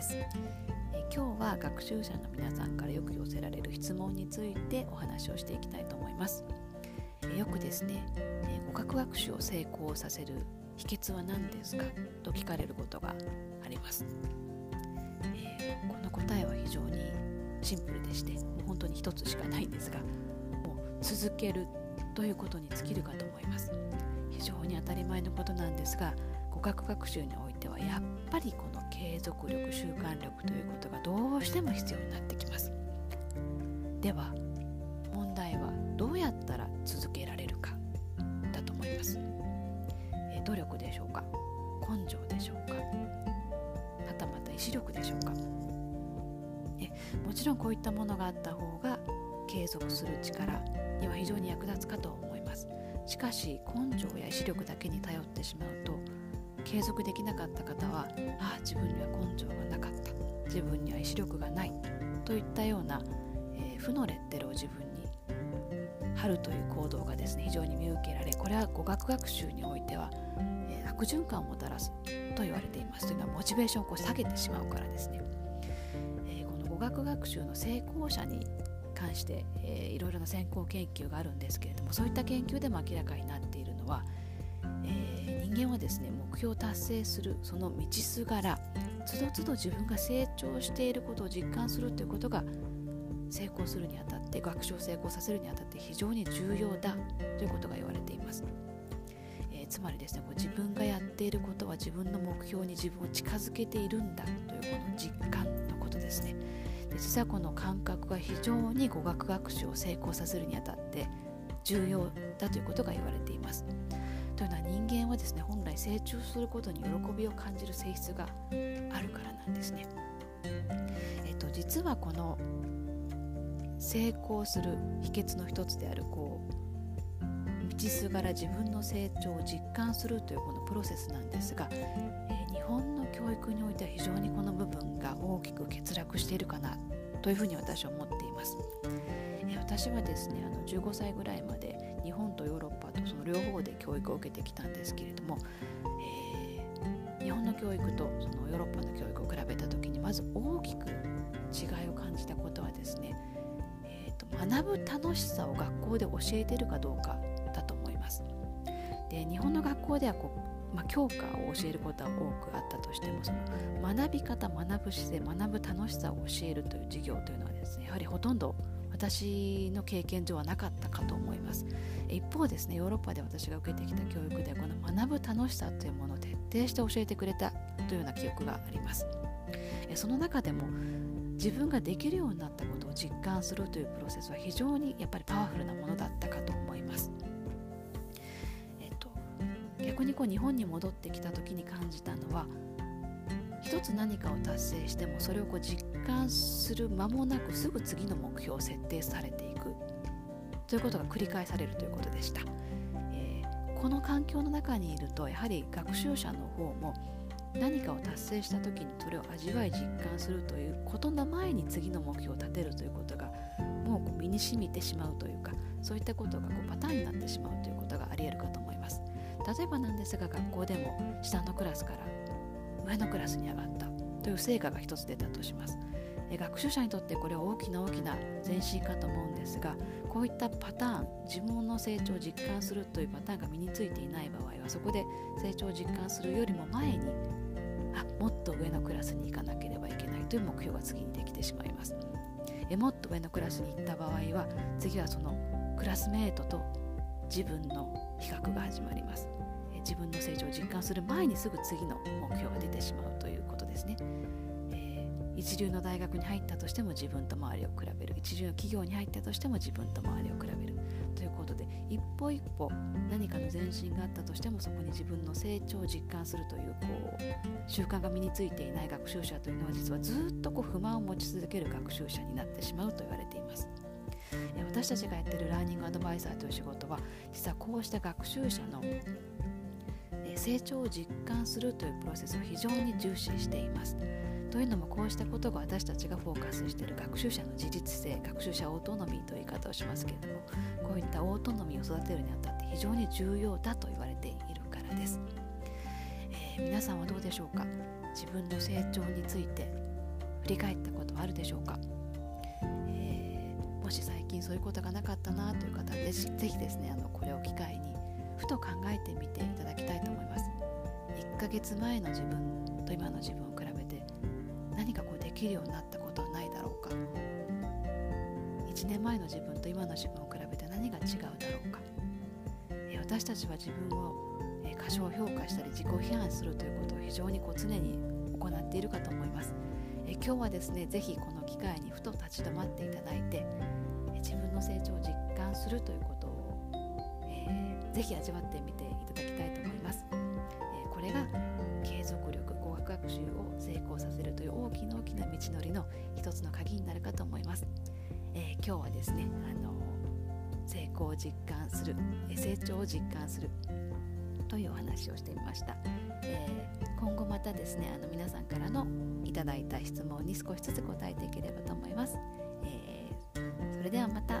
です、え今日は学習者の皆さんからよく寄せられる質問についてお話をしていきたいと思います、えよくですね、え語学学習を成功させる秘訣は何ですか？と聞かれることがあります、えこの答えは非常にシンプルでしてもう本当に一つしかないんですがもう続けるということに尽きるかと思います。非常に当たり前のことなんですが語学学習においてはやっぱりこの継続力習慣力ということがどうしても必要になってきます。では問題はどうやったら続けられるかだと思います。え努力でしょうか？根性でしょうか？はたまた意志力でしょうか？えもちろんこういったものがあった方が継続する力には非常に役立つかと思います。しかし根性や意志力だけに頼ってしまうと継続できなかった方はああ自分には根性がなかった。自分には意志力がない。といったような、えー、負のレッテルを自分に貼るという行動がですね非常に見受けられこれは語学学習においては、えー、悪循環をもたらすと言われています。というのはモチベーションをこう下げてしまうからですね、えー、この語学学習の成功者に関して、えー、いろいろな先行研究があるんですけれどもそういった研究でも明らかになっている、人間はですね目標を達成するその道すがらつどつど自分が成長していることを実感するということが成功するにあたって学習を成功させるにあたって非常に重要だということが言われています、えー、つまりですねこう自分がやっていることは自分の目標に自分を近づけているんだというこの実感のことですねで実はこの感覚が非常に語学学習を成功させるにあたって重要だということが言われています。というのは人間はですね本来成長することに喜びを感じる性質があるからなんですね。えっと、実はこの成功する秘訣の一つであるこう道すがら自分の成長を実感するというこのプロセスなんですが、えー、日本の教育においては非常にこの部分が大きく欠落しているかなというふうに私は思っています。えー私はですねあの15歳ぐらいまで日本とヨーロッパ両方で教育を受けてきたんですけれども、えー、日本の教育とそのヨーロッパの教育を比べた時にまず大きく違いを感じたことはですね、えーと、学ぶ楽しさを学校で教えてるかどうかだと思います。で日本の学校ではこうまあ、教科を教えることは多くあったとしてもその学び方学ぶ姿勢学ぶ楽しさを教えるという授業というのはですねやはりほとんど私の経験上はなかったかと思います。一方ですねヨーロッパで私が受けてきた教育でこの学ぶ楽しさというものを徹底して教えてくれたというような記憶があります。その中でも自分ができるようになったことを実感するというプロセスは非常にやっぱりパワフルなものだったかと思います。えっと逆にこう日本に戻ってきた時に感じたのは一つ何かを達成してもそれをこう実感する間もなくすぐ次の目標を設定されていく。ということが繰り返されるということでした、えー、この環境の中にいるとやはり学習者の方も何かを達成した時にそれを味わい実感するということの前に次の目標を立てるということがもうこう身に染みてしまうというかそういったことがこうパターンになってしまうということがありえるかと思います。例えばなんですが学校でも下のクラスから上のクラスに上がったという成果が一つ出たとします。学習者にとってこれは大きな大きな前進かと思うんですがこういったパターン自分の成長を実感するというパターンが身についていない場合はそこで成長を実感するよりも前にあもっと上のクラスに行かなければいけないという目標が次にできてしまいます。えもっと上のクラスに行った場合は次はそのクラスメートと自分の比較が始まります。自分の成長を実感する前にすぐ次の目標が出てしまうということですね、えー、一流の大学に入ったとしても自分と周りを比べる。一流の企業に入ったとしても自分と周りを比べる。ということで一歩一歩何かの前進があったとしてもそこに自分の成長を実感するというこう習慣が身についていない学習者というのは実はずっとこう不満を持ち続ける学習者になってしまうと言われています。私たちがやっているラーニングアドバイザーという仕事は実はこうした学習者の成長を実感するというプロセスを非常に重視しています。というのもこうしたことが私たちがフォーカスしている学習者の自律性学習者オートノミーという言い方をしますけれどもこういったオートノミーを育てるにあたって非常に重要だと言われているからです、えー、皆さんはどうでしょうか？自分の成長について振り返ったことはあるでしょうか、えー、もし最近そういうことがなかったなという方はぜぜひですねあのこれを機会にふと考えてみていただきたいと思います。1ヶ月前の自分と今の自分を比べて何かこうできるようになったことはないだろうか。1年前の自分と今の自分を比べて何が違うだろうか。私たちは自分を過小評価したり自己批判するということを非常にこう常に行っているかと思います。え今日はですねぜひこの機会にふと立ち止まっていただいて自分の成長を実感するということを、えー、ぜひ味わってみていただきたいと思います、えー、これが継続力語学学習を成功させるという大きな大きな道のりの一つの鍵になるかと思います、えー、今日はですねあの成功を実感するえ成長を実感するというお話をしてみました、えー、今後またですねあの皆さんからのいただいた質問に少しずつ答えていければと思います、えー、それではまた。